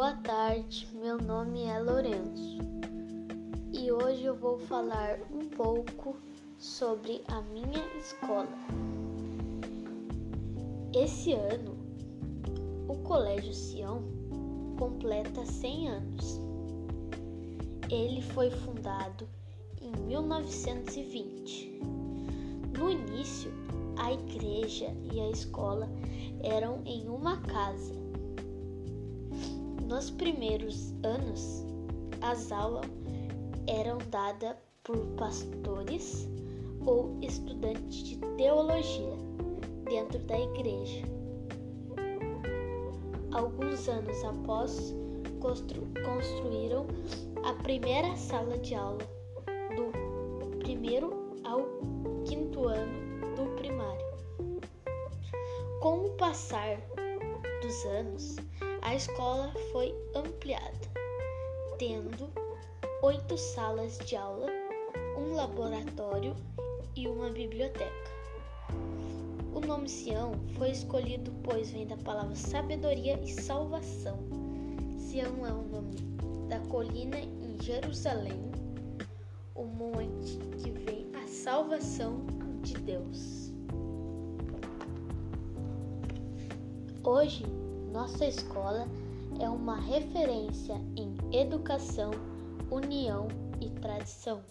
Boa tarde, meu nome é Lourenço e hoje eu vou falar um pouco sobre a minha escola. Esse ano, o Colégio Sião completa 100 anos. Ele foi fundado em 1920. No início, a igreja e a escola eram em uma casa nos primeiros anos, as aulas eram dadas por pastores ou estudantes de teologia dentro da igreja. Alguns anos após, constru construíram a primeira sala de aula do primeiro ao quinto ano do primário. Com o passar dos anos, a escola foi ampliada, tendo oito salas de aula, um laboratório e uma biblioteca. O nome Sião foi escolhido pois vem da palavra sabedoria e salvação. Sião é o nome da colina em Jerusalém, o monte que vem a salvação de Deus. Hoje, nossa escola é uma referência em educação, união e tradição.